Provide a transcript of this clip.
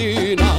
Argentina.